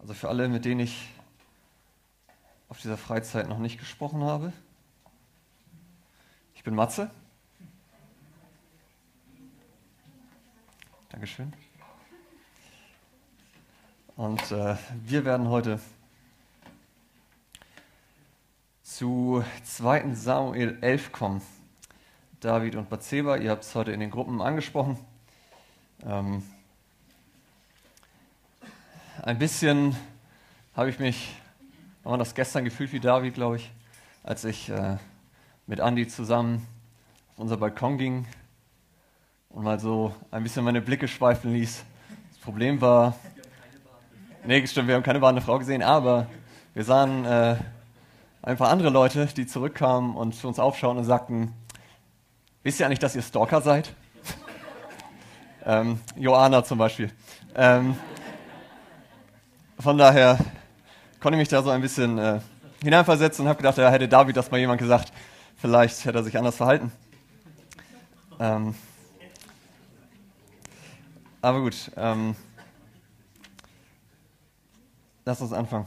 Also für alle, mit denen ich auf dieser Freizeit noch nicht gesprochen habe. Ich bin Matze. Dankeschön. Und äh, wir werden heute zu 2. Samuel 11 kommen. David und Bathseba, ihr habt es heute in den Gruppen angesprochen. Ähm, ein bisschen habe ich mich, haben wir das gestern gefühlt wie David, glaube ich, als ich äh, mit Andy zusammen auf unser Balkon ging und mal so ein bisschen meine Blicke schweifen ließ. Das Problem war, nee, stimmt, wir haben keine badende Frau gesehen, aber wir sahen äh, ein paar andere Leute, die zurückkamen und zu uns aufschauen und sagten, wisst ihr eigentlich, dass ihr Stalker seid? ähm, Joana zum Beispiel. Ähm, von daher konnte ich mich da so ein bisschen äh, hineinversetzen und habe gedacht, ja, hätte David das mal jemand gesagt, vielleicht hätte er sich anders verhalten. Ähm, aber gut, ähm, lass uns anfangen.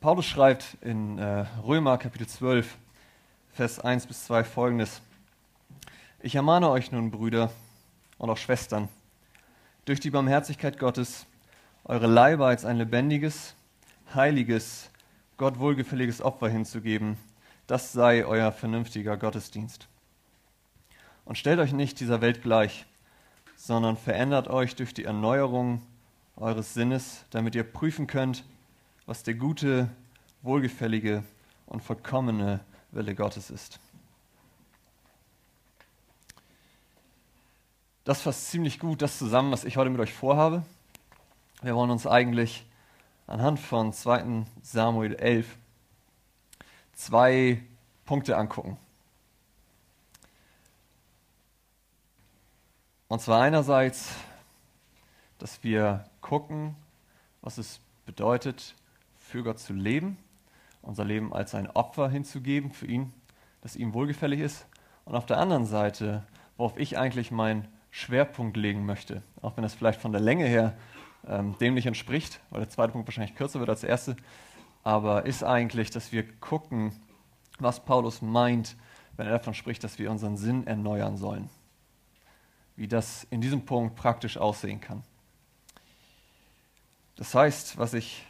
Paulus schreibt in äh, Römer Kapitel 12, Vers 1 bis 2 folgendes. Ich ermahne euch nun, Brüder und auch Schwestern, durch die Barmherzigkeit Gottes, eure Leiber als ein lebendiges, heiliges, Gott wohlgefälliges Opfer hinzugeben, das sei euer vernünftiger Gottesdienst. Und stellt euch nicht dieser Welt gleich, sondern verändert euch durch die Erneuerung eures Sinnes, damit ihr prüfen könnt, was der gute, wohlgefällige und vollkommene Wille Gottes ist. Das fasst ziemlich gut das zusammen, was ich heute mit euch vorhabe. Wir wollen uns eigentlich anhand von 2. Samuel 11 zwei Punkte angucken. Und zwar einerseits, dass wir gucken, was es bedeutet, für Gott zu leben, unser Leben als ein Opfer hinzugeben für ihn, das ihm wohlgefällig ist. Und auf der anderen Seite, worauf ich eigentlich meinen Schwerpunkt legen möchte, auch wenn das vielleicht von der Länge her ähm, dem nicht entspricht, weil der zweite Punkt wahrscheinlich kürzer wird als der erste, aber ist eigentlich, dass wir gucken, was Paulus meint, wenn er davon spricht, dass wir unseren Sinn erneuern sollen. Wie das in diesem Punkt praktisch aussehen kann. Das heißt, was ich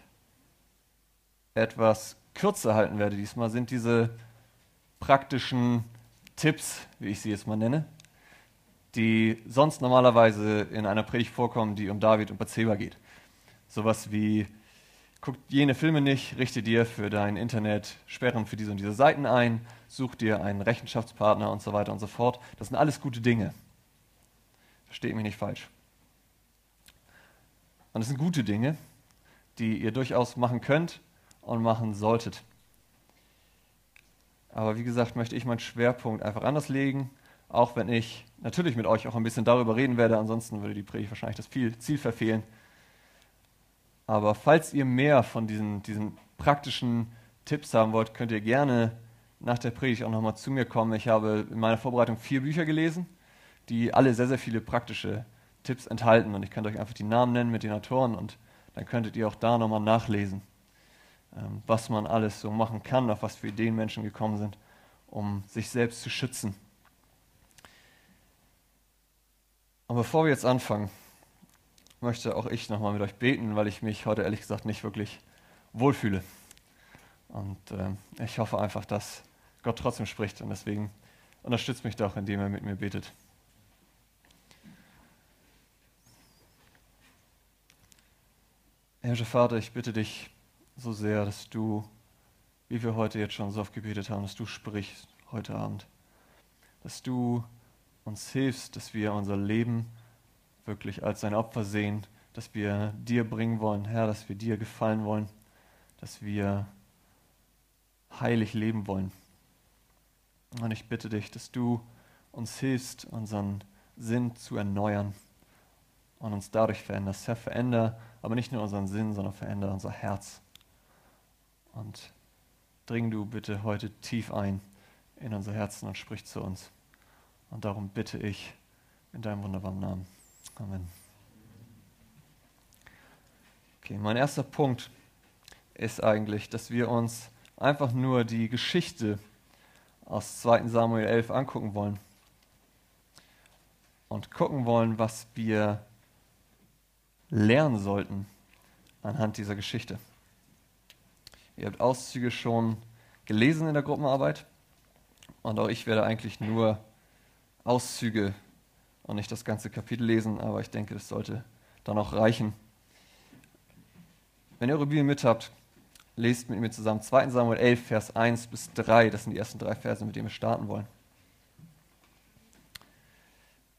etwas kürzer halten werde diesmal, sind diese praktischen Tipps, wie ich sie jetzt mal nenne, die sonst normalerweise in einer Predigt vorkommen, die um David und Bathseba geht. Sowas wie, guck jene Filme nicht, richte dir für dein Internet Sperren für diese und diese Seiten ein, such dir einen Rechenschaftspartner und so weiter und so fort. Das sind alles gute Dinge. Versteht mich nicht falsch. Und es sind gute Dinge, die ihr durchaus machen könnt und machen solltet. Aber wie gesagt, möchte ich meinen Schwerpunkt einfach anders legen auch wenn ich natürlich mit euch auch ein bisschen darüber reden werde, ansonsten würde die Predigt wahrscheinlich das Ziel verfehlen. Aber falls ihr mehr von diesen, diesen praktischen Tipps haben wollt, könnt ihr gerne nach der Predigt auch nochmal zu mir kommen. Ich habe in meiner Vorbereitung vier Bücher gelesen, die alle sehr, sehr viele praktische Tipps enthalten. Und ich könnte euch einfach die Namen nennen mit den Autoren und dann könntet ihr auch da nochmal nachlesen, ähm, was man alles so machen kann, auf was für Ideen Menschen gekommen sind, um sich selbst zu schützen. Und bevor wir jetzt anfangen, möchte auch ich nochmal mit euch beten, weil ich mich heute ehrlich gesagt nicht wirklich wohlfühle. Und äh, ich hoffe einfach, dass Gott trotzdem spricht und deswegen unterstützt mich doch, indem er mit mir betet. Herr Vater, ich bitte dich so sehr, dass du, wie wir heute jetzt schon so oft gebetet haben, dass du sprichst heute Abend. Dass du uns hilfst, dass wir unser Leben wirklich als ein Opfer sehen, dass wir dir bringen wollen, Herr, dass wir dir gefallen wollen, dass wir heilig leben wollen. Und ich bitte dich, dass du uns hilfst, unseren Sinn zu erneuern und uns dadurch veränderst. Herr, veränder aber nicht nur unseren Sinn, sondern veränder unser Herz. Und dring du bitte heute tief ein in unser Herzen und sprich zu uns. Und darum bitte ich in deinem wunderbaren Namen. Amen. Okay, mein erster Punkt ist eigentlich, dass wir uns einfach nur die Geschichte aus 2 Samuel 11 angucken wollen. Und gucken wollen, was wir lernen sollten anhand dieser Geschichte. Ihr habt Auszüge schon gelesen in der Gruppenarbeit und auch ich werde eigentlich nur Auszüge und nicht das ganze Kapitel lesen, aber ich denke, das sollte dann auch reichen. Wenn ihr eure Bibel mit habt, lest mit mir zusammen 2 Samuel 11, Vers 1 bis 3. Das sind die ersten drei Verse, mit denen wir starten wollen.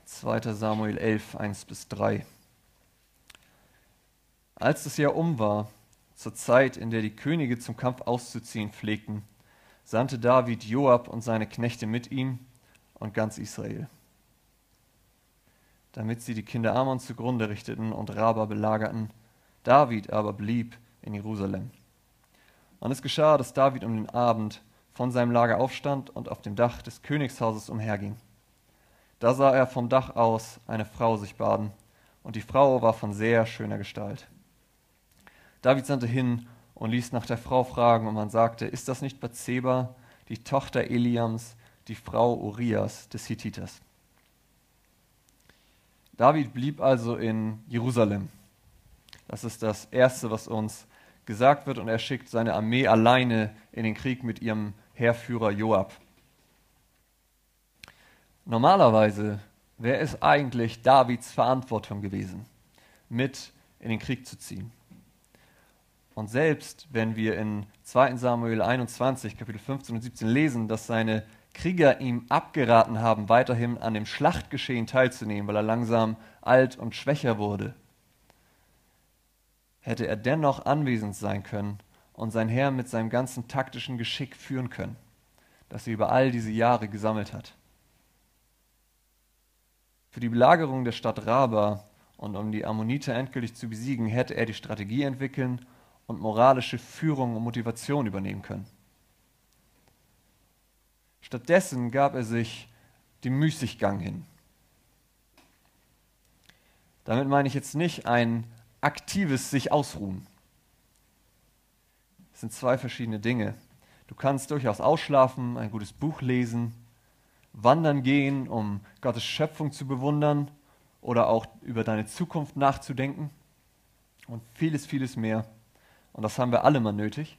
2. Samuel 11, 1 bis 3. Als das Jahr um war, zur Zeit, in der die Könige zum Kampf auszuziehen pflegten, sandte David Joab und seine Knechte mit ihm und ganz Israel, damit sie die Kinder Ammon zugrunde richteten und Raba belagerten. David aber blieb in Jerusalem. Und es geschah, dass David um den Abend von seinem Lager aufstand und auf dem Dach des Königshauses umherging. Da sah er vom Dach aus eine Frau sich baden, und die Frau war von sehr schöner Gestalt. David sandte hin und ließ nach der Frau fragen, und man sagte, ist das nicht Bathseba, die Tochter Eliams, die Frau Urias des Hittiters? David blieb also in Jerusalem. Das ist das Erste, was uns gesagt wird, und er schickt seine Armee alleine in den Krieg mit ihrem Heerführer Joab. Normalerweise wäre es eigentlich Davids Verantwortung gewesen, mit in den Krieg zu ziehen. Und selbst wenn wir in 2 Samuel 21, Kapitel 15 und 17 lesen, dass seine Krieger ihm abgeraten haben, weiterhin an dem Schlachtgeschehen teilzunehmen, weil er langsam alt und schwächer wurde, hätte er dennoch anwesend sein können und sein Herr mit seinem ganzen taktischen Geschick führen können, das er über all diese Jahre gesammelt hat. Für die Belagerung der Stadt Raba und um die Ammoniter endgültig zu besiegen, hätte er die Strategie entwickeln und moralische Führung und Motivation übernehmen können. Stattdessen gab er sich dem Müßiggang hin. Damit meine ich jetzt nicht ein aktives sich ausruhen. Das sind zwei verschiedene Dinge. Du kannst durchaus ausschlafen, ein gutes Buch lesen, wandern gehen, um Gottes Schöpfung zu bewundern oder auch über deine Zukunft nachzudenken und vieles, vieles mehr. Und das haben wir alle mal nötig.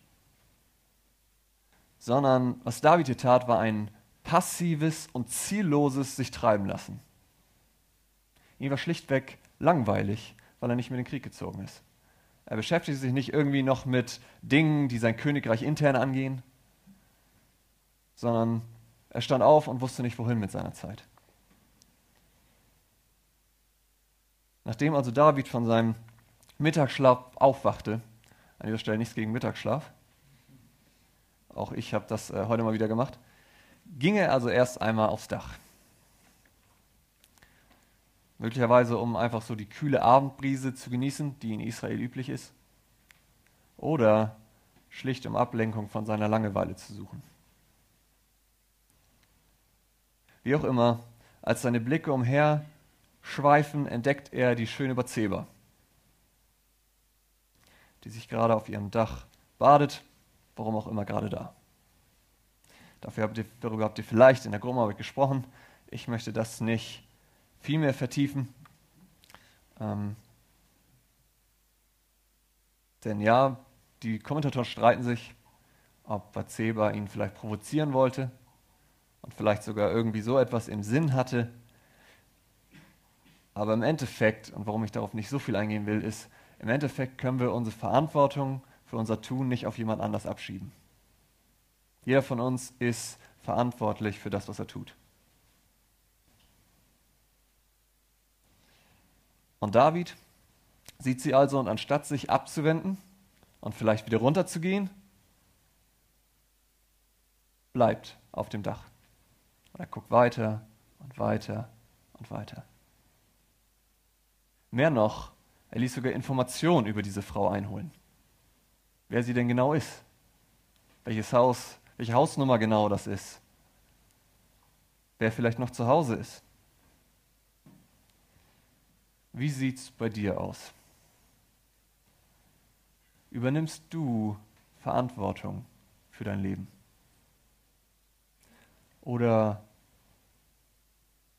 Sondern was David hier tat, war ein passives und zielloses sich treiben lassen. Ihm war schlichtweg langweilig weil er nicht mit in den Krieg gezogen ist. Er beschäftigt sich nicht irgendwie noch mit Dingen, die sein Königreich intern angehen, sondern er stand auf und wusste nicht, wohin mit seiner Zeit. Nachdem also David von seinem Mittagsschlaf aufwachte, an dieser Stelle nichts gegen Mittagsschlaf, auch ich habe das äh, heute mal wieder gemacht, ging er also erst einmal aufs Dach. Möglicherweise, um einfach so die kühle Abendbrise zu genießen, die in Israel üblich ist. Oder schlicht um Ablenkung von seiner Langeweile zu suchen. Wie auch immer, als seine Blicke umher schweifen, entdeckt er die schöne Bathseba, die sich gerade auf ihrem Dach badet, warum auch immer gerade da. Dafür habt ihr, darüber habt ihr vielleicht in der Gruppenarbeit gesprochen. Ich möchte das nicht viel mehr vertiefen. Ähm, denn ja, die Kommentatoren streiten sich, ob Bathseba ihn vielleicht provozieren wollte und vielleicht sogar irgendwie so etwas im Sinn hatte. Aber im Endeffekt, und warum ich darauf nicht so viel eingehen will, ist, im Endeffekt können wir unsere Verantwortung für unser Tun nicht auf jemand anders abschieben. Jeder von uns ist verantwortlich für das, was er tut. Und David sieht sie also und anstatt sich abzuwenden und vielleicht wieder runterzugehen, bleibt auf dem Dach. Und er guckt weiter und weiter und weiter. Mehr noch, er ließ sogar Informationen über diese Frau einholen. Wer sie denn genau ist, welches Haus, welche Hausnummer genau das ist, wer vielleicht noch zu Hause ist. Wie sieht es bei dir aus? übernimmst du Verantwortung für dein Leben? Oder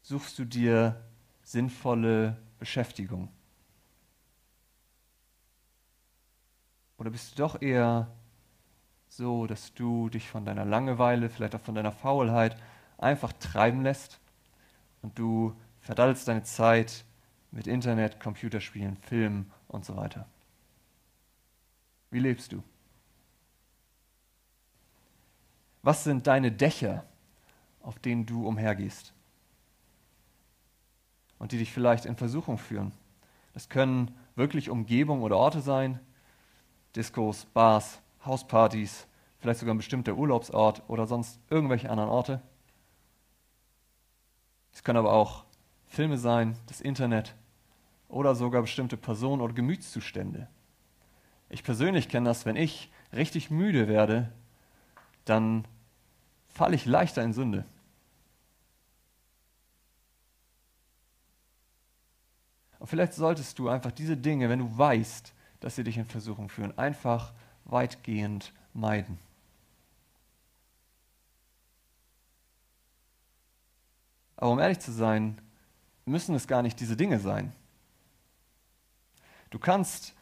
suchst du dir sinnvolle Beschäftigung? Oder bist du doch eher so, dass du dich von deiner Langeweile, vielleicht auch von deiner Faulheit einfach treiben lässt und du verdaddelst deine Zeit mit Internet, Computerspielen, Filmen und so weiter? Wie lebst du? Was sind deine Dächer, auf denen du umhergehst? Und die dich vielleicht in Versuchung führen. Das können wirklich Umgebung oder Orte sein, Diskos, Bars, Hauspartys, vielleicht sogar ein bestimmter Urlaubsort oder sonst irgendwelche anderen Orte. Es können aber auch Filme sein, das Internet oder sogar bestimmte Personen oder Gemütszustände. Ich persönlich kenne das, wenn ich richtig müde werde, dann falle ich leichter in Sünde. Und vielleicht solltest du einfach diese Dinge, wenn du weißt, dass sie dich in Versuchung führen, einfach weitgehend meiden. Aber um ehrlich zu sein, müssen es gar nicht diese Dinge sein. Du kannst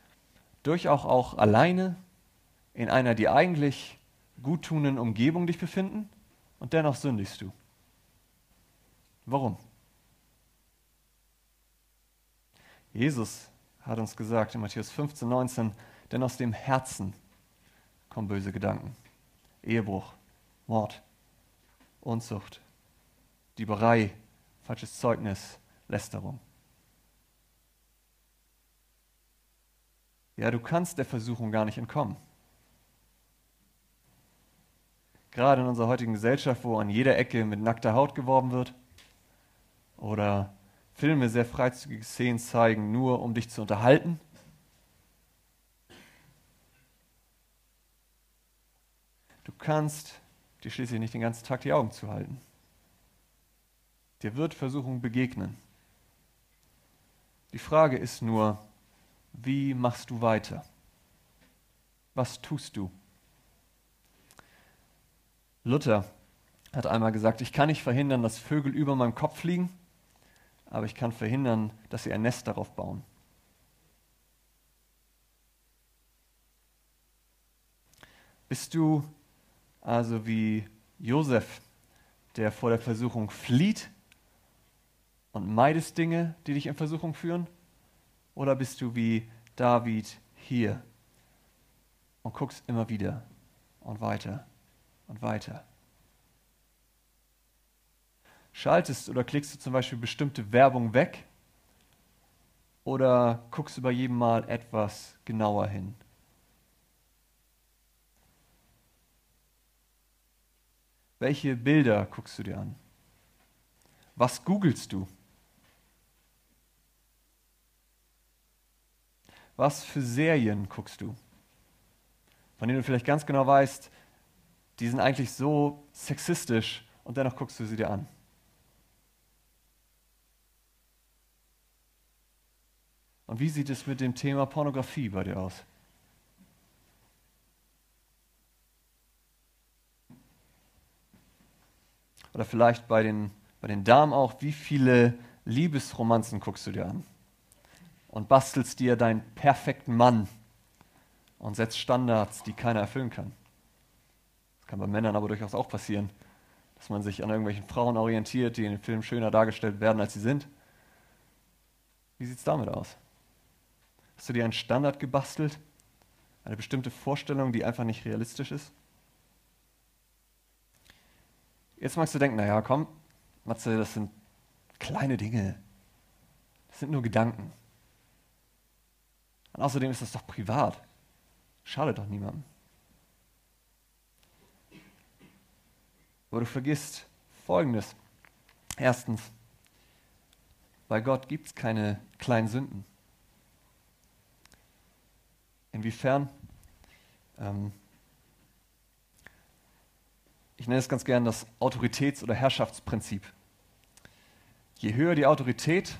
durchaus auch alleine in einer dir eigentlich guttunenden Umgebung dich befinden und dennoch sündigst du. Warum? Jesus hat uns gesagt in Matthäus 15, 19, denn aus dem Herzen kommen böse Gedanken. Ehebruch, Mord, Unzucht, Dieberei, falsches Zeugnis, Lästerung. Ja, du kannst der Versuchung gar nicht entkommen. Gerade in unserer heutigen Gesellschaft, wo an jeder Ecke mit nackter Haut geworben wird oder Filme sehr freizügige Szenen zeigen, nur um dich zu unterhalten. Du kannst dir schließlich nicht den ganzen Tag die Augen zuhalten. Dir wird Versuchung begegnen. Die Frage ist nur, wie machst du weiter? Was tust du? Luther hat einmal gesagt, ich kann nicht verhindern, dass Vögel über meinem Kopf fliegen, aber ich kann verhindern, dass sie ein Nest darauf bauen. Bist du also wie Josef, der vor der Versuchung flieht und meidest Dinge, die dich in Versuchung führen? Oder bist du wie David hier und guckst immer wieder und weiter und weiter? Schaltest oder klickst du zum Beispiel bestimmte Werbung weg oder guckst du bei jedem Mal etwas genauer hin? Welche Bilder guckst du dir an? Was googelst du? Was für Serien guckst du? Von denen du vielleicht ganz genau weißt, die sind eigentlich so sexistisch und dennoch guckst du sie dir an. Und wie sieht es mit dem Thema Pornografie bei dir aus? Oder vielleicht bei den, bei den Damen auch, wie viele Liebesromanzen guckst du dir an? Und bastelst dir deinen perfekten Mann und setzt Standards, die keiner erfüllen kann. Das kann bei Männern aber durchaus auch passieren, dass man sich an irgendwelchen Frauen orientiert, die in den Filmen schöner dargestellt werden, als sie sind. Wie sieht es damit aus? Hast du dir einen Standard gebastelt? Eine bestimmte Vorstellung, die einfach nicht realistisch ist? Jetzt magst du denken, naja, komm, Matze, das sind kleine Dinge. Das sind nur Gedanken. Und außerdem ist das doch privat. Schadet doch niemandem. Aber du vergisst Folgendes. Erstens, bei Gott gibt es keine kleinen Sünden. Inwiefern? Ähm, ich nenne es ganz gern das Autoritäts- oder Herrschaftsprinzip. Je höher die Autorität,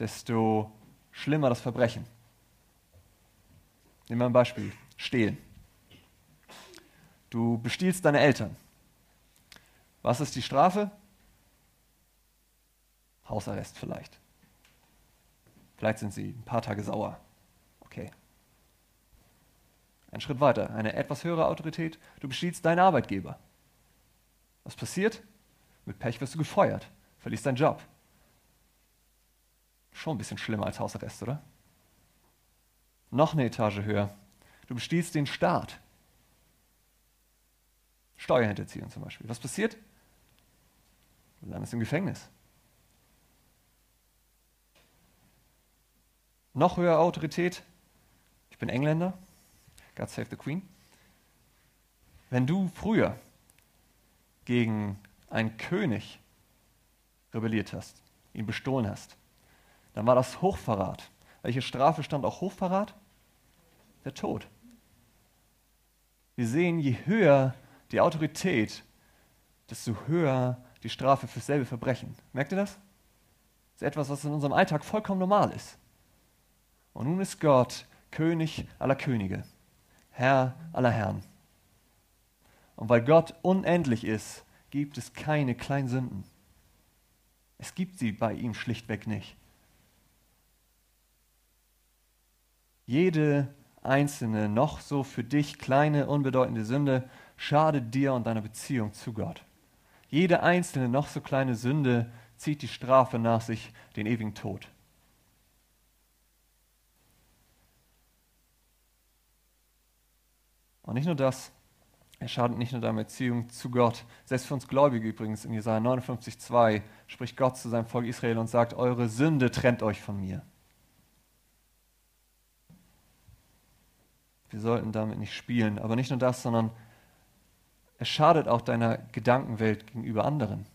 desto schlimmer das Verbrechen. Nehmen wir ein Beispiel. Stehlen. Du bestiehlst deine Eltern. Was ist die Strafe? Hausarrest vielleicht. Vielleicht sind sie ein paar Tage sauer. Ein Schritt weiter, eine etwas höhere Autorität. Du bestiehlst deinen Arbeitgeber. Was passiert? Mit Pech wirst du gefeuert, verlierst deinen Job. Schon ein bisschen schlimmer als Hausarrest, oder? Noch eine Etage höher. Du bestiehlst den Staat. Steuerhinterziehung zum Beispiel. Was passiert? Du landest im Gefängnis. Noch höhere Autorität. Ich bin Engländer. God save the Queen. Wenn du früher gegen einen König rebelliert hast, ihn bestohlen hast, dann war das Hochverrat. Welche Strafe stand auch Hochverrat? Der Tod. Wir sehen, je höher die Autorität, desto höher die Strafe für selbe Verbrechen. Merkt ihr das? Das ist etwas, was in unserem Alltag vollkommen normal ist. Und nun ist Gott König aller Könige, Herr aller Herren. Und weil Gott unendlich ist, gibt es keine kleinen Sünden. Es gibt sie bei ihm schlichtweg nicht. Jede einzelne, noch so für dich kleine, unbedeutende Sünde schadet dir und deiner Beziehung zu Gott. Jede einzelne, noch so kleine Sünde zieht die Strafe nach sich, den ewigen Tod. Und nicht nur das, er schadet nicht nur deiner Beziehung zu Gott. Selbst für uns Gläubige übrigens, in Jesaja 59,2 spricht Gott zu seinem Volk Israel und sagt: Eure Sünde trennt euch von mir. Wir sollten damit nicht spielen. Aber nicht nur das, sondern es schadet auch deiner Gedankenwelt gegenüber anderen.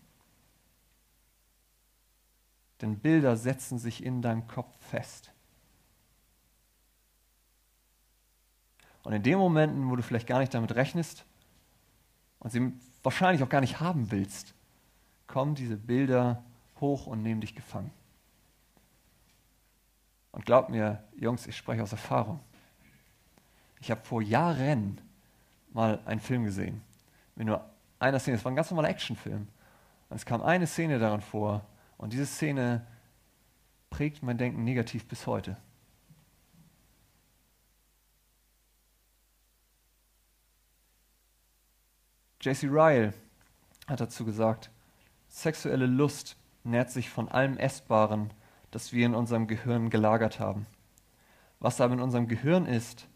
Denn Bilder setzen sich in deinem Kopf fest. Und in den Momenten, wo du vielleicht gar nicht damit rechnest und sie wahrscheinlich auch gar nicht haben willst, kommen diese Bilder hoch und nehmen dich gefangen. Und glaub mir, Jungs, ich spreche aus Erfahrung. Ich habe vor Jahren mal einen Film gesehen. Mit nur einer Szene. Es war ein ganz normaler Actionfilm. Und es kam eine Szene daran vor. Und diese Szene prägt mein Denken negativ bis heute. J.C. Ryle hat dazu gesagt, sexuelle Lust nährt sich von allem Essbaren, das wir in unserem Gehirn gelagert haben. Was aber in unserem Gehirn ist,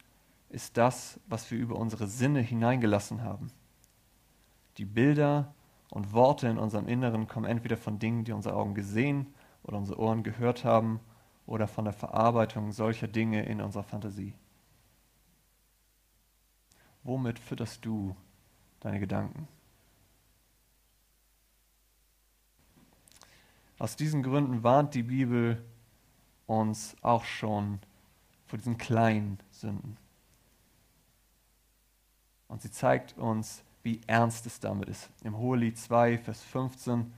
ist das, was wir über unsere Sinne hineingelassen haben. Die Bilder und Worte in unserem Inneren kommen entweder von Dingen, die unsere Augen gesehen oder unsere Ohren gehört haben, oder von der Verarbeitung solcher Dinge in unserer Fantasie. Womit fütterst du deine Gedanken? Aus diesen Gründen warnt die Bibel uns auch schon vor diesen kleinen Sünden. Und sie zeigt uns, wie ernst es damit ist. Im Hohelied 2, Vers 15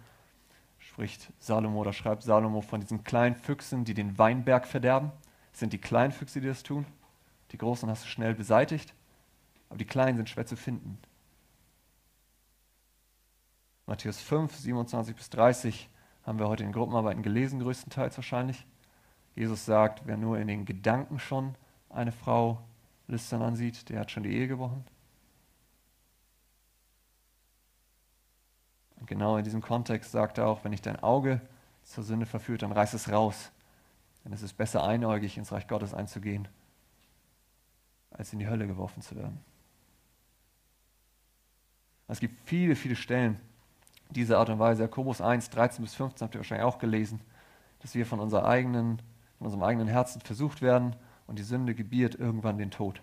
spricht Salomo oder schreibt Salomo von diesen kleinen Füchsen, die den Weinberg verderben. Es sind die kleinen Füchse, die das tun. Die großen hast du schnell beseitigt, aber die kleinen sind schwer zu finden. Matthäus 5, 27 bis 30 haben wir heute in Gruppenarbeiten gelesen, größtenteils wahrscheinlich. Jesus sagt, wer nur in den Gedanken schon eine Frau lüstern ansieht, der hat schon die Ehe gebrochen. Und genau in diesem Kontext sagt er auch, wenn dich dein Auge zur Sünde verführt, dann reiß es raus. Denn es ist besser einäugig ins Reich Gottes einzugehen, als in die Hölle geworfen zu werden. Es gibt viele, viele Stellen dieser Art und Weise. Jakobus 1, 13 bis 15 habt ihr wahrscheinlich auch gelesen, dass wir von, unserer eigenen, von unserem eigenen Herzen versucht werden und die Sünde gebiert irgendwann den Tod.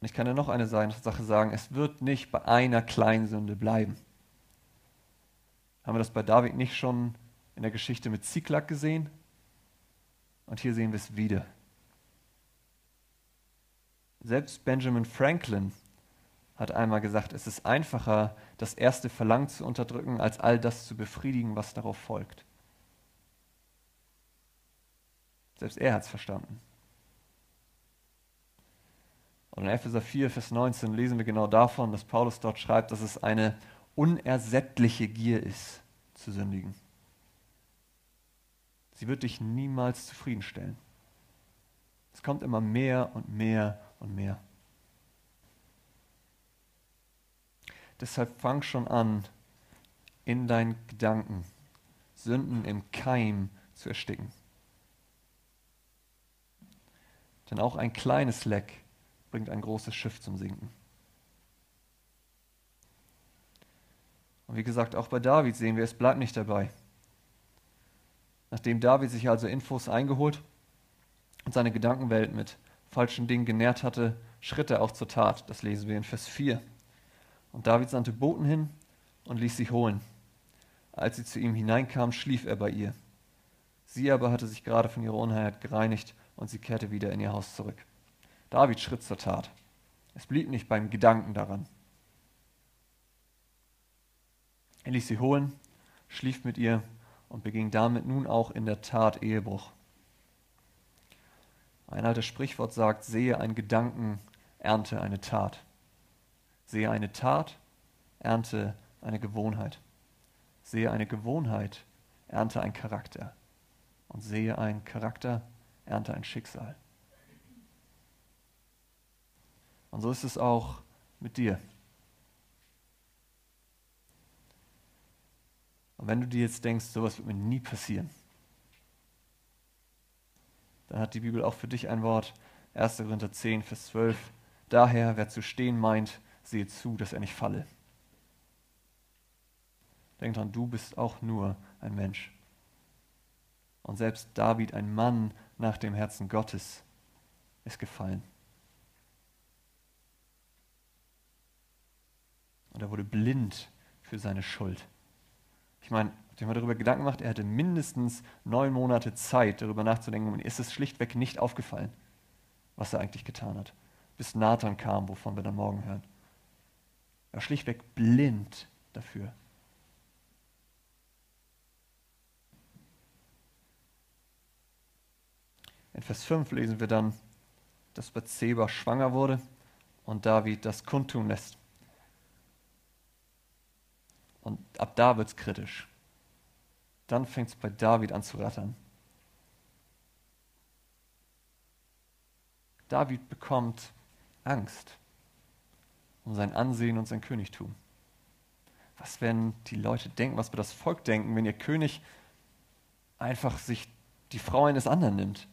Und ich kann dir noch eine Sache sagen, es wird nicht bei einer Kleinsünde bleiben. Haben wir das bei David nicht schon in der Geschichte mit Ziklag gesehen? Und hier sehen wir es wieder. Selbst Benjamin Franklin hat einmal gesagt, es ist einfacher, das erste Verlangen zu unterdrücken, als all das zu befriedigen, was darauf folgt. Selbst er hat es verstanden. Und in Epheser 4, Vers 19 lesen wir genau davon, dass Paulus dort schreibt, dass es eine unersättliche Gier ist, zu sündigen. Sie wird dich niemals zufriedenstellen. Es kommt immer mehr und mehr und mehr. Deshalb fang schon an, in deinen Gedanken Sünden im Keim zu ersticken. Denn auch ein kleines Leck bringt ein großes Schiff zum Sinken. Und wie gesagt, auch bei David sehen wir, es bleibt nicht dabei. Nachdem David sich also Infos eingeholt und seine Gedankenwelt mit falschen Dingen genährt hatte, schritt er auch zur Tat. Das lesen wir in Vers 4. Und David sandte Boten hin und ließ sie holen. Als sie zu ihm hineinkam, schlief er bei ihr. Sie aber hatte sich gerade von ihrer Unheilheit gereinigt und sie kehrte wieder in ihr Haus zurück. David schritt zur Tat. Es blieb nicht beim Gedanken daran. Er ließ sie holen, schlief mit ihr und beging damit nun auch in der Tat Ehebruch. Ein altes Sprichwort sagt, sehe einen Gedanken, ernte eine Tat. Sehe eine Tat, ernte eine Gewohnheit. Sehe eine Gewohnheit, ernte ein Charakter. Und sehe einen Charakter, ernte ein Schicksal. Und so ist es auch mit dir. Und wenn du dir jetzt denkst, sowas wird mir nie passieren, dann hat die Bibel auch für dich ein Wort. 1. Korinther 10, Vers 12. Daher, wer zu stehen meint, sehe zu, dass er nicht falle. Denk dran, du bist auch nur ein Mensch. Und selbst David, ein Mann nach dem Herzen Gottes, ist gefallen. Und er wurde blind für seine Schuld. Ich meine, habt ihr mal darüber Gedanken gemacht? Er hatte mindestens neun Monate Zeit, darüber nachzudenken. Und ist es schlichtweg nicht aufgefallen, was er eigentlich getan hat. Bis Nathan kam, wovon wir dann morgen hören. Er war schlichtweg blind dafür. In Vers 5 lesen wir dann, dass Bathseba schwanger wurde und David das kundtun lässt. Und ab da wird es kritisch. Dann fängt es bei David an zu rattern. David bekommt Angst um sein Ansehen und sein Königtum. Was werden die Leute denken, was wird das Volk denken, wenn ihr König einfach sich die Frau eines anderen nimmt?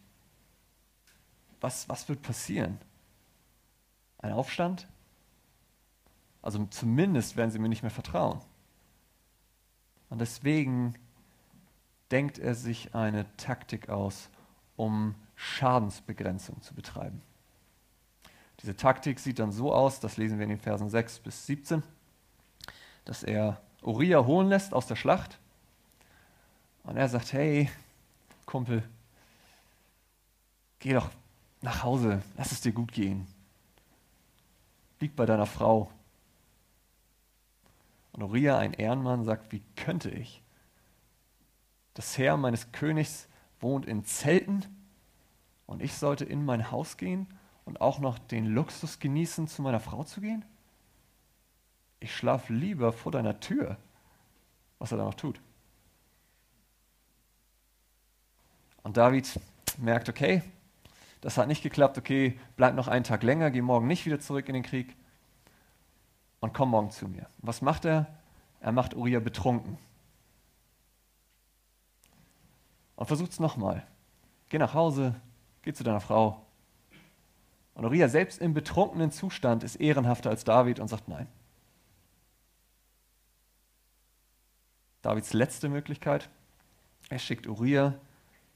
Was, was wird passieren? Ein Aufstand? Also zumindest werden sie mir nicht mehr vertrauen. Und deswegen denkt er sich eine Taktik aus, um Schadensbegrenzung zu betreiben. Diese Taktik sieht dann so aus, das lesen wir in den Versen 6 bis 17, dass er Uriah holen lässt aus der Schlacht und er sagt, hey, Kumpel, geh doch nach Hause, lass es dir gut gehen. Lieg bei deiner Frau, und Uriah, ein Ehrenmann, sagt, wie könnte ich? Das Heer meines Königs wohnt in Zelten und ich sollte in mein Haus gehen und auch noch den Luxus genießen, zu meiner Frau zu gehen? Ich schlafe lieber vor deiner Tür, was er da noch tut. Und David merkt, okay, das hat nicht geklappt, okay, bleib noch einen Tag länger, geh morgen nicht wieder zurück in den Krieg und komm morgen zu mir. Was macht er? Er macht Uriah betrunken. Und versucht es nochmal. Geh nach Hause, geh zu deiner Frau. Und Uriah selbst im betrunkenen Zustand ist ehrenhafter als David und sagt nein. Davids letzte Möglichkeit, er schickt Uriah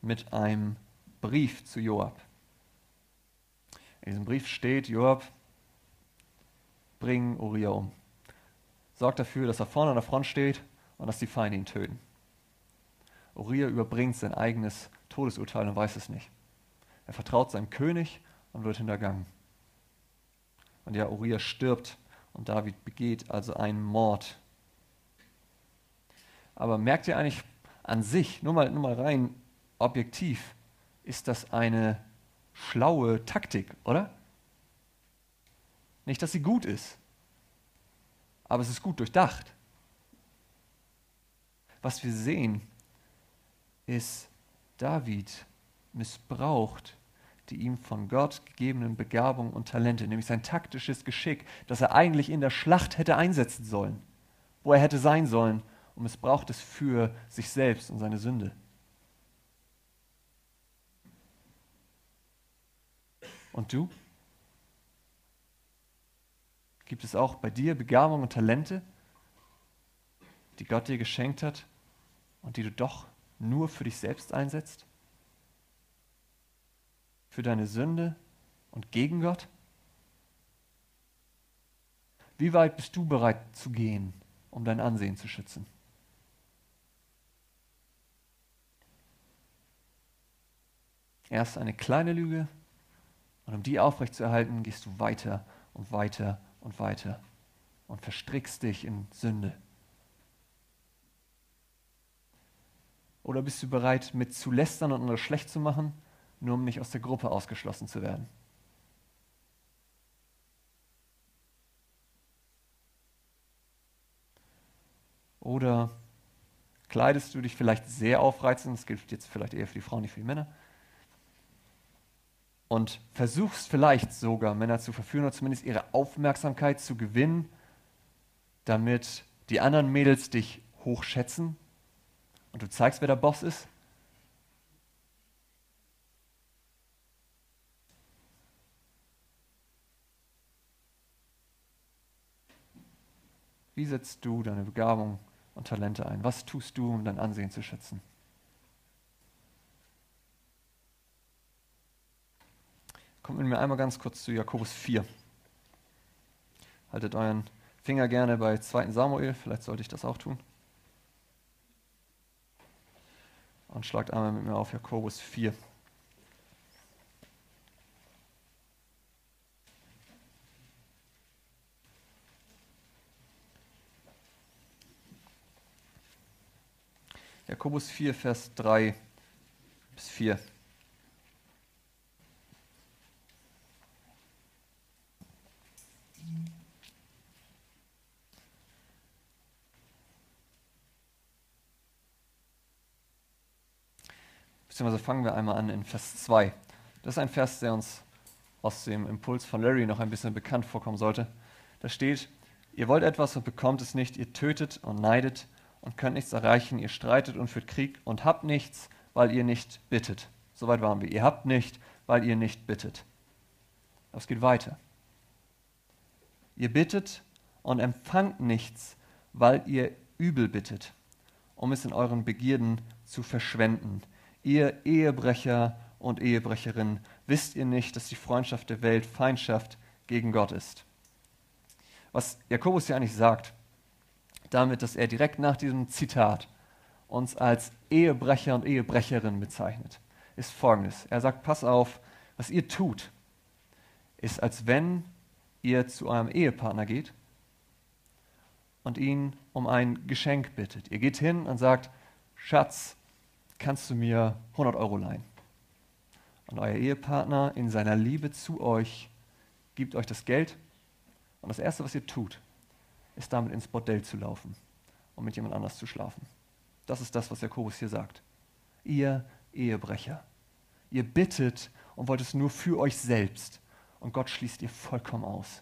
mit einem Brief zu Joab. In diesem Brief steht, Joab, bringen Uriah um. Sorgt dafür, dass er vorne an der Front steht und dass die Feinde ihn töten. Uriah überbringt sein eigenes Todesurteil und weiß es nicht. Er vertraut seinem König und wird hintergangen. Und ja, Uriah stirbt und David begeht also einen Mord. Aber merkt ihr eigentlich an sich, nur mal, nur mal rein objektiv, ist das eine schlaue Taktik, oder? Nicht, dass sie gut ist, aber es ist gut durchdacht. Was wir sehen, ist, David missbraucht die ihm von Gott gegebenen Begabungen und Talente, nämlich sein taktisches Geschick, das er eigentlich in der Schlacht hätte einsetzen sollen, wo er hätte sein sollen, und missbraucht es für sich selbst und seine Sünde. Und du? Gibt es auch bei dir Begabungen und Talente, die Gott dir geschenkt hat und die du doch nur für dich selbst einsetzt? für deine Sünde und gegen Gott? Wie weit bist du bereit zu gehen, um dein Ansehen zu schützen? Erst eine kleine Lüge und um die aufrechtzuerhalten, gehst du weiter und weiter und weiter und verstrickst dich in Sünde. Oder bist du bereit, mit zu lästern und andere schlecht zu machen nur um nicht aus der Gruppe ausgeschlossen zu werden. Oder kleidest du dich vielleicht sehr aufreizend, das gilt jetzt vielleicht eher für die Frauen, nicht für die Männer, und versuchst vielleicht sogar Männer zu verführen oder zumindest ihre Aufmerksamkeit zu gewinnen, damit die anderen Mädels dich hochschätzen und du zeigst, wer der Boss ist. Wie setzt du deine Begabung und Talente ein? Was tust du, um dein Ansehen zu schützen? Kommt mit mir einmal ganz kurz zu Jakobus 4. Haltet euren Finger gerne bei 2. Samuel, vielleicht sollte ich das auch tun. Und schlagt einmal mit mir auf Jakobus 4. Jakobus 4, Vers 3 bis 4. Beziehungsweise fangen wir einmal an in Vers 2. Das ist ein Vers, der uns aus dem Impuls von Larry noch ein bisschen bekannt vorkommen sollte. Da steht, ihr wollt etwas und bekommt es nicht, ihr tötet und neidet und könnt nichts erreichen. Ihr streitet und führt Krieg und habt nichts, weil ihr nicht bittet. Soweit waren wir. Ihr habt nicht, weil ihr nicht bittet. Aber es geht weiter. Ihr bittet und empfangt nichts, weil ihr übel bittet, um es in euren Begierden zu verschwenden. Ihr Ehebrecher und Ehebrecherinnen, wisst ihr nicht, dass die Freundschaft der Welt Feindschaft gegen Gott ist? Was Jakobus ja eigentlich sagt, damit, dass er direkt nach diesem Zitat uns als Ehebrecher und Ehebrecherin bezeichnet, ist folgendes. Er sagt, pass auf, was ihr tut, ist, als wenn ihr zu eurem Ehepartner geht und ihn um ein Geschenk bittet. Ihr geht hin und sagt, Schatz, kannst du mir 100 Euro leihen? Und euer Ehepartner in seiner Liebe zu euch gibt euch das Geld und das Erste, was ihr tut, ist damit ins Bordell zu laufen und mit jemand anders zu schlafen. Das ist das, was Jakobus hier sagt. Ihr Ehebrecher, ihr bittet und wollt es nur für euch selbst und Gott schließt ihr vollkommen aus.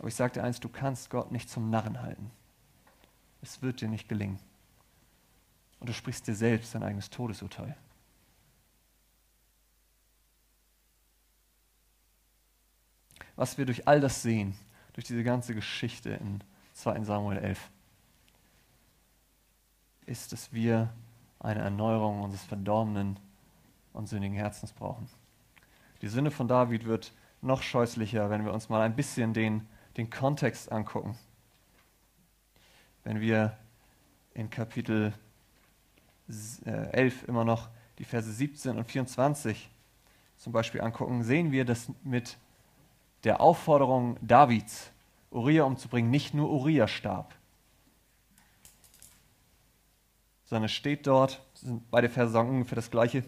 Aber ich sage dir eins, du kannst Gott nicht zum Narren halten. Es wird dir nicht gelingen. Und du sprichst dir selbst dein eigenes Todesurteil. was wir durch all das sehen, durch diese ganze Geschichte in 2 Samuel 11, ist, dass wir eine Erneuerung unseres verdorbenen und sündigen Herzens brauchen. Die Sünde von David wird noch scheußlicher, wenn wir uns mal ein bisschen den, den Kontext angucken. Wenn wir in Kapitel 11 immer noch die Verse 17 und 24 zum Beispiel angucken, sehen wir, dass mit der Aufforderung Davids, Uriah umzubringen, nicht nur Uriah starb. sondern es steht dort, sind beide Verse sagen ungefähr das gleiche.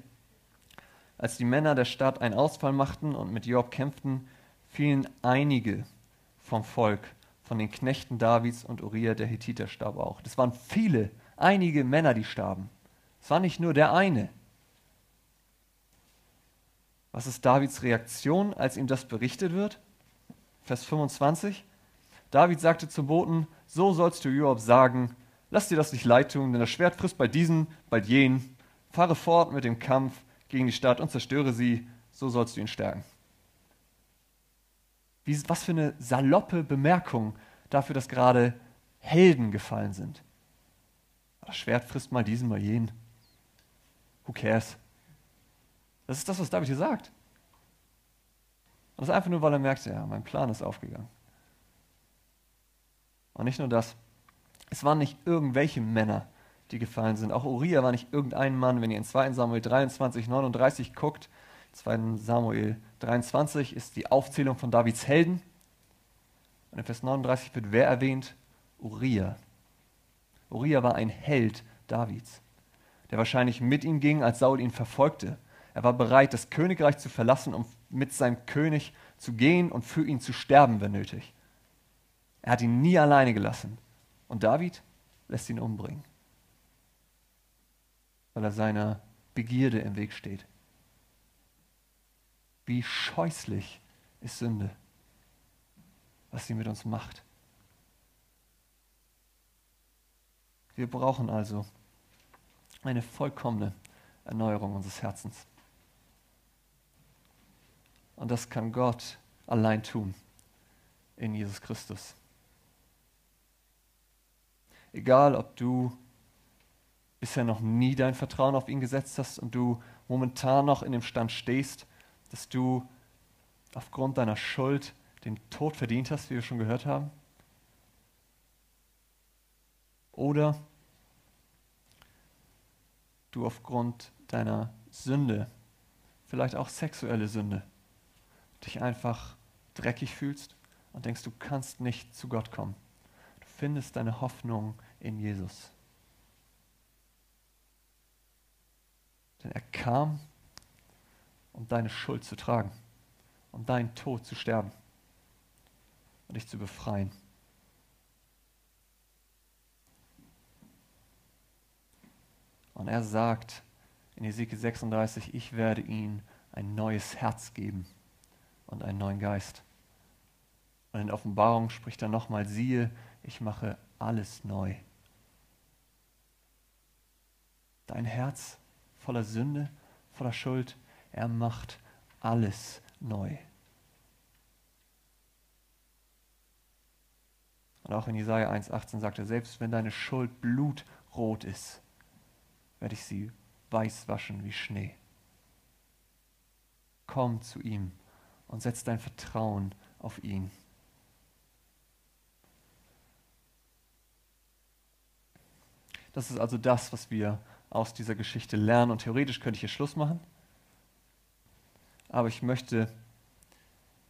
Als die Männer der Stadt einen Ausfall machten und mit Joab kämpften, fielen einige vom Volk, von den Knechten Davids und Uriah der Hethiter starb auch. Das waren viele, einige Männer, die starben. Es war nicht nur der eine. Was ist Davids Reaktion, als ihm das berichtet wird? Vers 25. David sagte zum Boten, so sollst du Joab sagen, lass dir das nicht leid tun, denn das Schwert frisst bald diesen, bald jenen. Fahre fort mit dem Kampf gegen die Stadt und zerstöre sie, so sollst du ihn stärken. Wie, was für eine saloppe Bemerkung dafür, dass gerade Helden gefallen sind. Das Schwert frisst mal diesen, mal jenen. Who cares? Das ist das, was David hier sagt. Und das ist einfach nur, weil er merkt, ja, mein Plan ist aufgegangen. Und nicht nur das. Es waren nicht irgendwelche Männer, die gefallen sind. Auch Uriah war nicht irgendein Mann. Wenn ihr in 2 Samuel 23, 39 guckt, 2 Samuel 23 ist die Aufzählung von Davids Helden. Und in Vers 39 wird wer erwähnt? Uriah. Uriah war ein Held Davids, der wahrscheinlich mit ihm ging, als Saul ihn verfolgte. Er war bereit, das Königreich zu verlassen, um mit seinem König zu gehen und für ihn zu sterben, wenn nötig. Er hat ihn nie alleine gelassen. Und David lässt ihn umbringen, weil er seiner Begierde im Weg steht. Wie scheußlich ist Sünde, was sie mit uns macht. Wir brauchen also eine vollkommene Erneuerung unseres Herzens. Und das kann Gott allein tun in Jesus Christus. Egal, ob du bisher noch nie dein Vertrauen auf ihn gesetzt hast und du momentan noch in dem Stand stehst, dass du aufgrund deiner Schuld den Tod verdient hast, wie wir schon gehört haben. Oder du aufgrund deiner Sünde, vielleicht auch sexuelle Sünde, dich einfach dreckig fühlst und denkst, du kannst nicht zu Gott kommen findest deine Hoffnung in Jesus. Denn er kam, um deine Schuld zu tragen, um deinen Tod zu sterben und dich zu befreien. Und er sagt in Ezekiel 36, ich werde ihnen ein neues Herz geben und einen neuen Geist. Und in Offenbarung spricht er nochmal, siehe, ich mache alles neu. Dein Herz voller Sünde, voller Schuld, er macht alles neu. Und auch in Jesaja 1,18 sagt er, selbst wenn deine Schuld blutrot ist, werde ich sie weiß waschen wie Schnee. Komm zu ihm und setz dein Vertrauen auf ihn. Das ist also das, was wir aus dieser Geschichte lernen. Und theoretisch könnte ich hier Schluss machen. Aber ich möchte,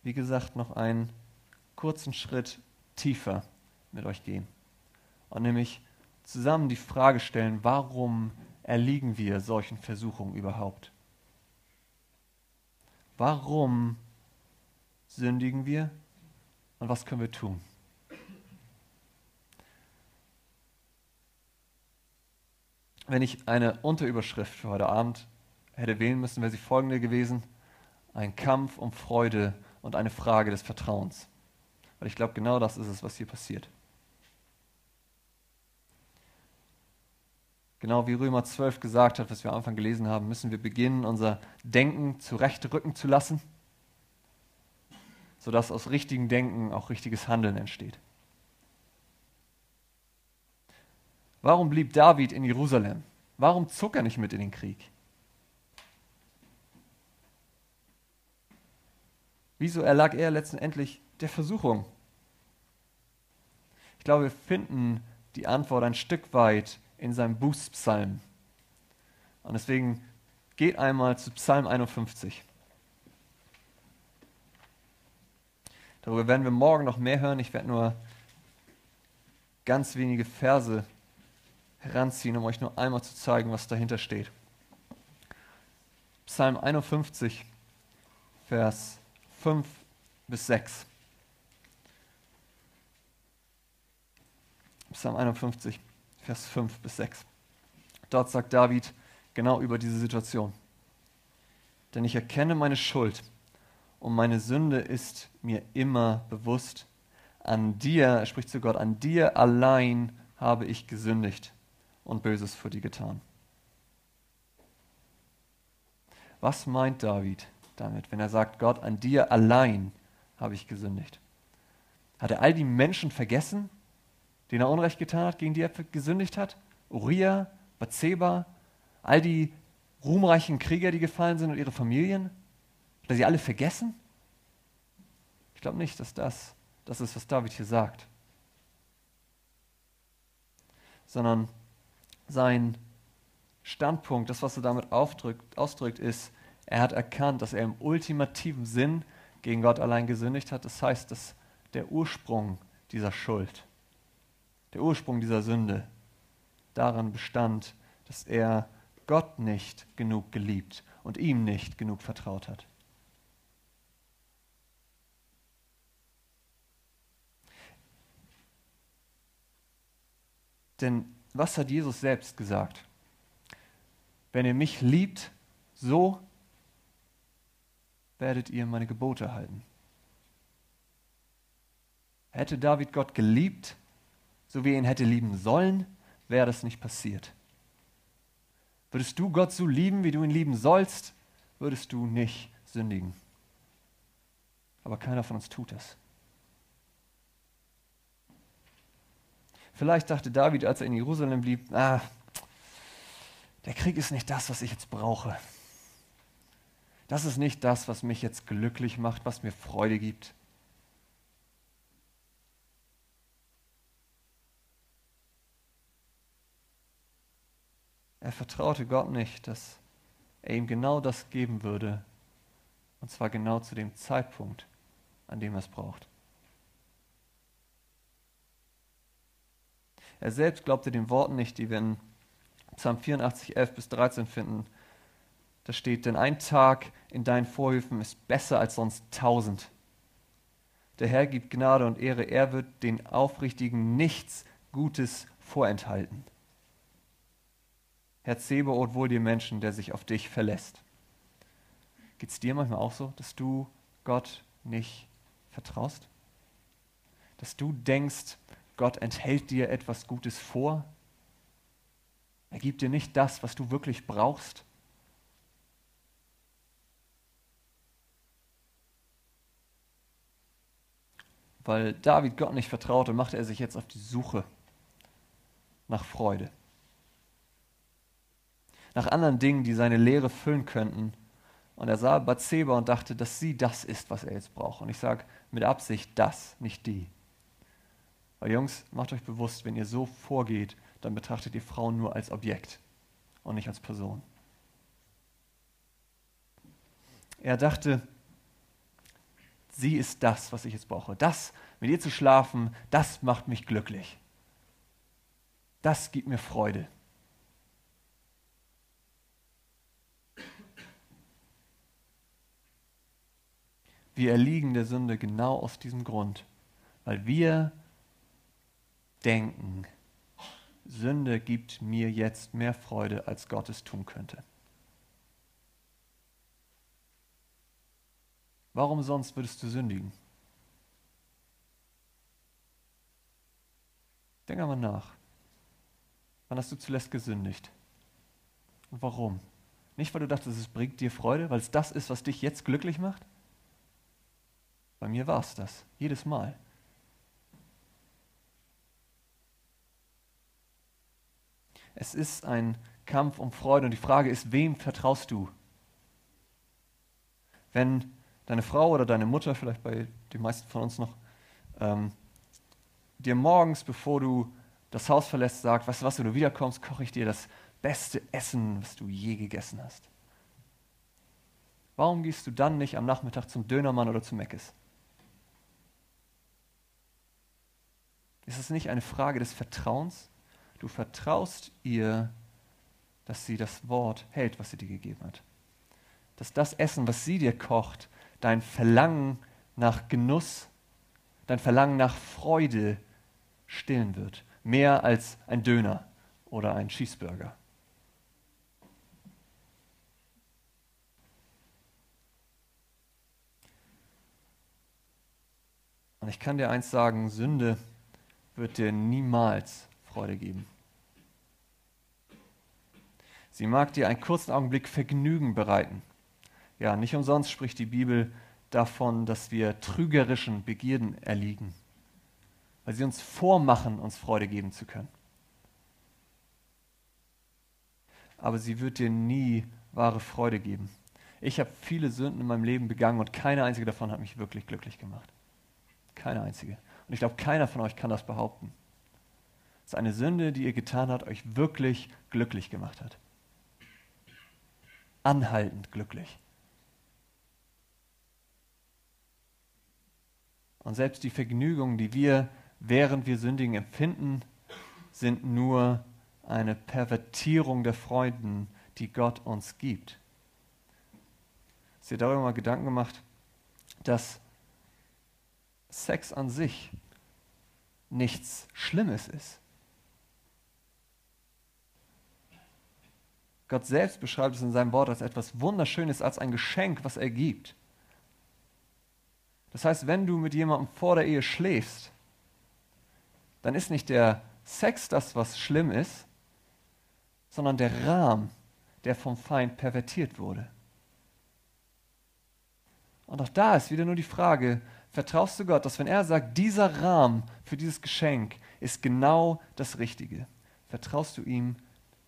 wie gesagt, noch einen kurzen Schritt tiefer mit euch gehen. Und nämlich zusammen die Frage stellen, warum erliegen wir solchen Versuchungen überhaupt? Warum sündigen wir und was können wir tun? wenn ich eine Unterüberschrift für heute Abend hätte wählen müssen, wäre sie folgende gewesen. Ein Kampf um Freude und eine Frage des Vertrauens. Weil ich glaube, genau das ist es, was hier passiert. Genau wie Römer 12 gesagt hat, was wir am Anfang gelesen haben, müssen wir beginnen, unser Denken zurechtrücken zu lassen, sodass aus richtigem Denken auch richtiges Handeln entsteht. Warum blieb David in Jerusalem? Warum zog er nicht mit in den Krieg? Wieso erlag er letztendlich der Versuchung? Ich glaube, wir finden die Antwort ein Stück weit in seinem Bußpsalm. Und deswegen geht einmal zu Psalm 51. Darüber werden wir morgen noch mehr hören. Ich werde nur ganz wenige Verse heranziehen, um euch nur einmal zu zeigen, was dahinter steht. Psalm 51, Vers 5 bis 6. Psalm 51, Vers 5 bis 6. Dort sagt David genau über diese Situation. Denn ich erkenne meine Schuld und meine Sünde ist mir immer bewusst. An dir, er spricht zu Gott, an dir allein habe ich gesündigt und Böses für dir getan. Was meint David damit, wenn er sagt, Gott, an dir allein habe ich gesündigt? Hat er all die Menschen vergessen, denen er Unrecht getan hat, gegen die er gesündigt hat? Uriah, Bathseba, all die ruhmreichen Krieger, die gefallen sind und ihre Familien? Hat er sie alle vergessen? Ich glaube nicht, dass das das ist, was David hier sagt. Sondern sein Standpunkt, das, was er damit aufdrückt, ausdrückt, ist, er hat erkannt, dass er im ultimativen Sinn gegen Gott allein gesündigt hat. Das heißt, dass der Ursprung dieser Schuld, der Ursprung dieser Sünde daran bestand, dass er Gott nicht genug geliebt und ihm nicht genug vertraut hat. Denn was hat Jesus selbst gesagt? Wenn ihr mich liebt, so werdet ihr meine Gebote halten. Hätte David Gott geliebt, so wie er ihn hätte lieben sollen, wäre das nicht passiert. Würdest du Gott so lieben, wie du ihn lieben sollst, würdest du nicht sündigen. Aber keiner von uns tut es. Vielleicht dachte David, als er in Jerusalem blieb, ah, der Krieg ist nicht das, was ich jetzt brauche. Das ist nicht das, was mich jetzt glücklich macht, was mir Freude gibt. Er vertraute Gott nicht, dass er ihm genau das geben würde, und zwar genau zu dem Zeitpunkt, an dem er es braucht. Er selbst glaubte den Worten nicht, die wir in Psalm 84, 11 bis 13 finden. Da steht, denn ein Tag in deinen Vorhöfen ist besser als sonst tausend. Der Herr gibt Gnade und Ehre, er wird den Aufrichtigen nichts Gutes vorenthalten. Herr Zebeot, wohl dem Menschen, der sich auf dich verlässt. Geht es dir manchmal auch so, dass du Gott nicht vertraust? Dass du denkst, Gott enthält dir etwas Gutes vor. Er gibt dir nicht das, was du wirklich brauchst. Weil David Gott nicht vertraute, machte er sich jetzt auf die Suche nach Freude. Nach anderen Dingen, die seine Lehre füllen könnten. Und er sah Bathseba und dachte, dass sie das ist, was er jetzt braucht. Und ich sage mit Absicht das, nicht die. Weil Jungs, macht euch bewusst, wenn ihr so vorgeht, dann betrachtet ihr Frauen nur als Objekt und nicht als Person. Er dachte, sie ist das, was ich jetzt brauche. Das, mit ihr zu schlafen, das macht mich glücklich. Das gibt mir Freude. Wir erliegen der Sünde genau aus diesem Grund, weil wir denken, Sünde gibt mir jetzt mehr Freude, als Gott es tun könnte. Warum sonst würdest du sündigen? Denk einmal nach. Wann hast du zuletzt gesündigt? Und warum? Nicht, weil du dachtest, es bringt dir Freude, weil es das ist, was dich jetzt glücklich macht? Bei mir war es das, jedes Mal. Es ist ein Kampf um Freude und die Frage ist, wem vertraust du? Wenn deine Frau oder deine Mutter, vielleicht bei den meisten von uns noch, ähm, dir morgens, bevor du das Haus verlässt, sagt, weißt du was, wenn du wiederkommst, koche ich dir das beste Essen, was du je gegessen hast. Warum gehst du dann nicht am Nachmittag zum Dönermann oder zum Meckes? Ist es nicht eine Frage des Vertrauens? Du vertraust ihr, dass sie das Wort hält, was sie dir gegeben hat. Dass das Essen, was sie dir kocht, dein Verlangen nach Genuss, dein Verlangen nach Freude stillen wird. Mehr als ein Döner oder ein Cheeseburger. Und ich kann dir eins sagen, Sünde wird dir niemals Freude geben. Sie mag dir einen kurzen Augenblick Vergnügen bereiten. Ja, nicht umsonst spricht die Bibel davon, dass wir trügerischen Begierden erliegen, weil sie uns vormachen, uns Freude geben zu können. Aber sie wird dir nie wahre Freude geben. Ich habe viele Sünden in meinem Leben begangen und keine einzige davon hat mich wirklich glücklich gemacht. Keine einzige. Und ich glaube, keiner von euch kann das behaupten. Ist eine Sünde, die ihr getan habt, euch wirklich glücklich gemacht hat. Anhaltend glücklich. Und selbst die Vergnügungen, die wir, während wir sündigen, empfinden, sind nur eine Pervertierung der Freuden, die Gott uns gibt. Hast du dir darüber mal Gedanken gemacht, dass Sex an sich nichts Schlimmes ist. Gott selbst beschreibt es in seinem Wort als etwas Wunderschönes, als ein Geschenk, was er gibt. Das heißt, wenn du mit jemandem vor der Ehe schläfst, dann ist nicht der Sex das, was schlimm ist, sondern der Rahmen, der vom Feind pervertiert wurde. Und auch da ist wieder nur die Frage, vertraust du Gott, dass wenn er sagt, dieser Rahmen für dieses Geschenk ist genau das Richtige, vertraust du ihm,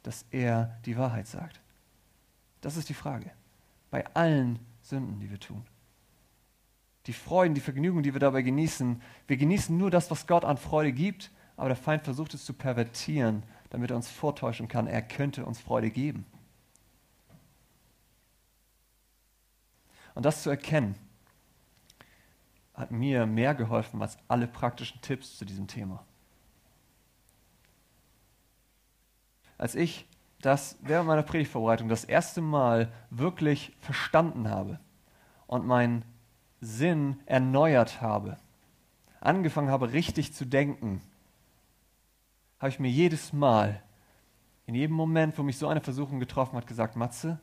dass er die Wahrheit sagt? Das ist die Frage. Bei allen Sünden, die wir tun. Die Freuden, die Vergnügen, die wir dabei genießen, wir genießen nur das, was Gott an Freude gibt, aber der Feind versucht es zu pervertieren, damit er uns vortäuschen kann, er könnte uns Freude geben. Und das zu erkennen, hat mir mehr geholfen als alle praktischen Tipps zu diesem Thema. Als ich das während meiner Predigtvorbereitung das erste Mal wirklich verstanden habe und meinen Sinn erneuert habe, angefangen habe, richtig zu denken, habe ich mir jedes Mal, in jedem Moment, wo mich so eine Versuchung getroffen hat, gesagt, Matze,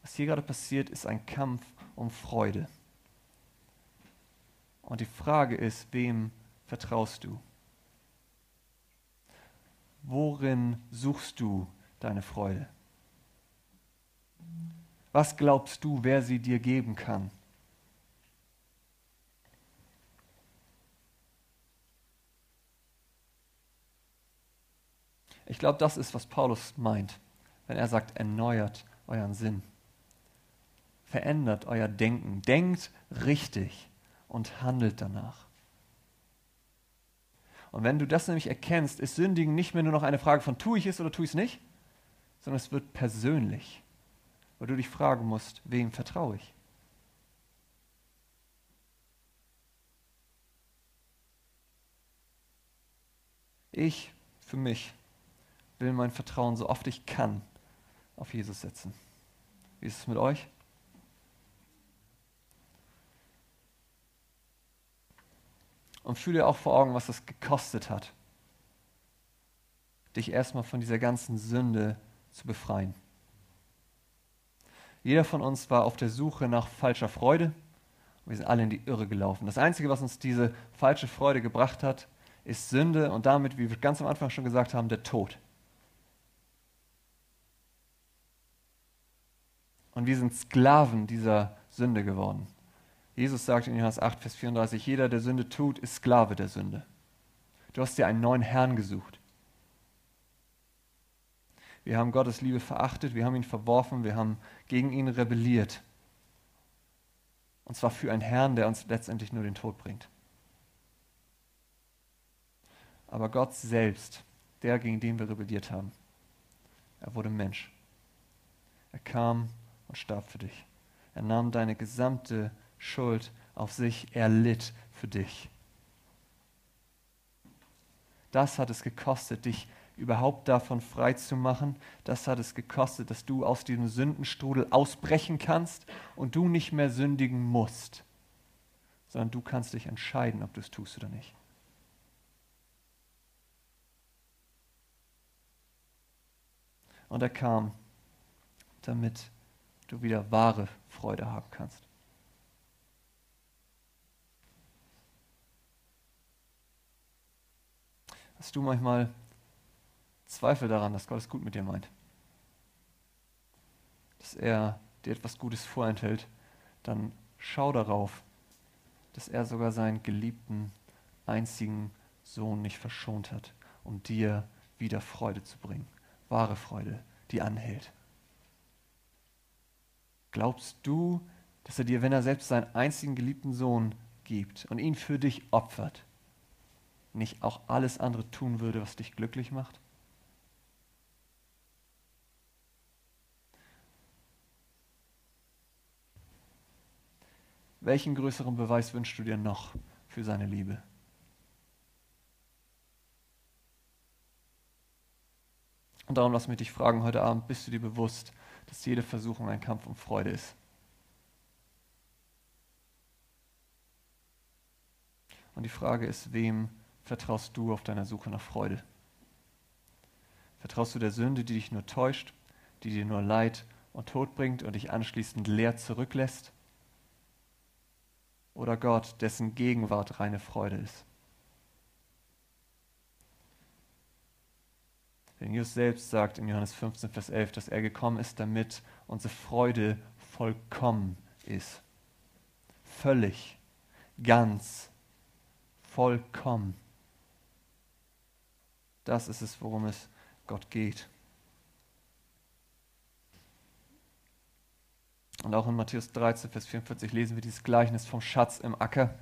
was hier gerade passiert, ist ein Kampf um Freude. Und die Frage ist, wem vertraust du? Worin suchst du deine Freude? Was glaubst du, wer sie dir geben kann? Ich glaube, das ist, was Paulus meint, wenn er sagt, erneuert euren Sinn. Verändert euer Denken. Denkt richtig und handelt danach. Und wenn du das nämlich erkennst, ist Sündigen nicht mehr nur noch eine Frage von tue ich es oder tue ich es nicht, sondern es wird persönlich, weil du dich fragen musst, wem vertraue ich? Ich für mich will mein Vertrauen so oft ich kann auf Jesus setzen. Wie ist es mit euch? Und fühle auch vor Augen, was das gekostet hat, dich erstmal von dieser ganzen Sünde zu befreien. Jeder von uns war auf der Suche nach falscher Freude. Wir sind alle in die Irre gelaufen. Das Einzige, was uns diese falsche Freude gebracht hat, ist Sünde und damit, wie wir ganz am Anfang schon gesagt haben, der Tod. Und wir sind Sklaven dieser Sünde geworden. Jesus sagt in Johannes 8, Vers 34, jeder, der Sünde tut, ist Sklave der Sünde. Du hast dir einen neuen Herrn gesucht. Wir haben Gottes Liebe verachtet, wir haben ihn verworfen, wir haben gegen ihn rebelliert. Und zwar für einen Herrn, der uns letztendlich nur den Tod bringt. Aber Gott selbst, der, gegen den wir rebelliert haben, er wurde Mensch. Er kam und starb für dich. Er nahm deine gesamte Schuld auf sich, er litt für dich. Das hat es gekostet, dich überhaupt davon frei zu machen. Das hat es gekostet, dass du aus diesem Sündenstrudel ausbrechen kannst und du nicht mehr sündigen musst, sondern du kannst dich entscheiden, ob du es tust oder nicht. Und er kam, damit du wieder wahre Freude haben kannst. Hast du manchmal Zweifel daran, dass Gott es gut mit dir meint? Dass er dir etwas Gutes vorenthält, dann schau darauf, dass er sogar seinen geliebten, einzigen Sohn nicht verschont hat, um dir wieder Freude zu bringen. Wahre Freude, die anhält. Glaubst du, dass er dir, wenn er selbst seinen einzigen geliebten Sohn gibt und ihn für dich opfert, nicht auch alles andere tun würde, was dich glücklich macht? Welchen größeren Beweis wünschst du dir noch für seine Liebe? Und darum lass mich dich fragen heute Abend, bist du dir bewusst, dass jede Versuchung ein Kampf um Freude ist. Und die Frage ist, wem vertraust du auf deiner Suche nach Freude? Vertraust du der Sünde, die dich nur täuscht, die dir nur Leid und Tod bringt und dich anschließend leer zurücklässt? Oder Gott, dessen Gegenwart reine Freude ist? Denn Jesus selbst sagt in Johannes 15, Vers 11, dass er gekommen ist, damit unsere Freude vollkommen ist. Völlig, ganz, vollkommen. Das ist es, worum es Gott geht. Und auch in Matthäus 13, Vers 44 lesen wir dieses Gleichnis vom Schatz im Acker.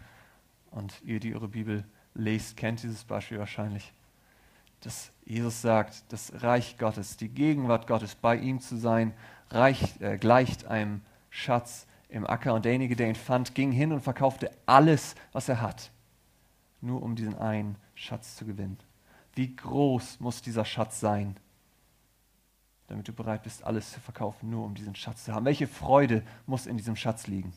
Und ihr, die eure Bibel lest, kennt dieses Beispiel wahrscheinlich dass Jesus sagt, das Reich Gottes, die Gegenwart Gottes, bei ihm zu sein, reicht, äh, gleicht einem Schatz im Acker. Und derjenige, der ihn fand, ging hin und verkaufte alles, was er hat, nur um diesen einen Schatz zu gewinnen. Wie groß muss dieser Schatz sein, damit du bereit bist, alles zu verkaufen, nur um diesen Schatz zu haben? Welche Freude muss in diesem Schatz liegen?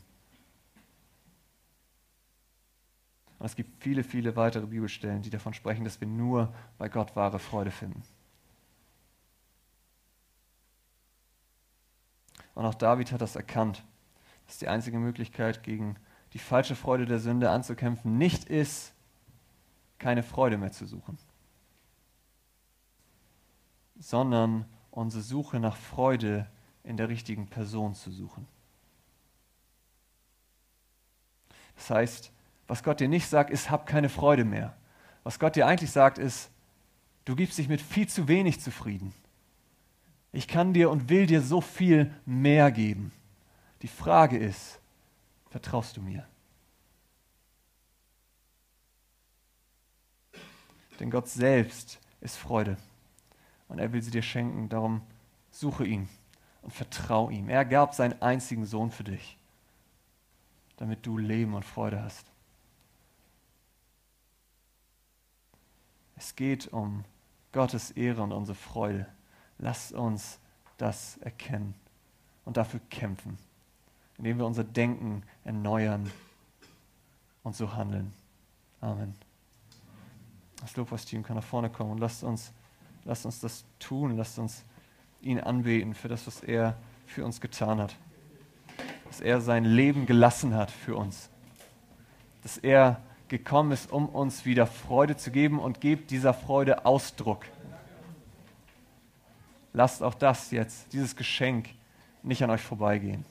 Und es gibt viele, viele weitere Bibelstellen, die davon sprechen, dass wir nur bei Gott wahre Freude finden. Und auch David hat das erkannt, dass die einzige Möglichkeit, gegen die falsche Freude der Sünde anzukämpfen, nicht ist, keine Freude mehr zu suchen, sondern unsere Suche nach Freude in der richtigen Person zu suchen. Das heißt, was Gott dir nicht sagt, ist, hab keine Freude mehr. Was Gott dir eigentlich sagt, ist, du gibst dich mit viel zu wenig zufrieden. Ich kann dir und will dir so viel mehr geben. Die Frage ist, vertraust du mir? Denn Gott selbst ist Freude und er will sie dir schenken. Darum suche ihn und vertrau ihm. Er gab seinen einzigen Sohn für dich, damit du Leben und Freude hast. Es geht um Gottes Ehre und unsere Freude. Lasst uns das erkennen und dafür kämpfen, indem wir unser Denken erneuern und so handeln. Amen. Das Lobpreisteam kann nach vorne kommen und lasst uns, lasst uns das tun. Lasst uns ihn anbeten für das, was er für uns getan hat. Dass er sein Leben gelassen hat für uns. Dass er gekommen ist, um uns wieder Freude zu geben und gebt dieser Freude Ausdruck. Lasst auch das jetzt, dieses Geschenk, nicht an euch vorbeigehen.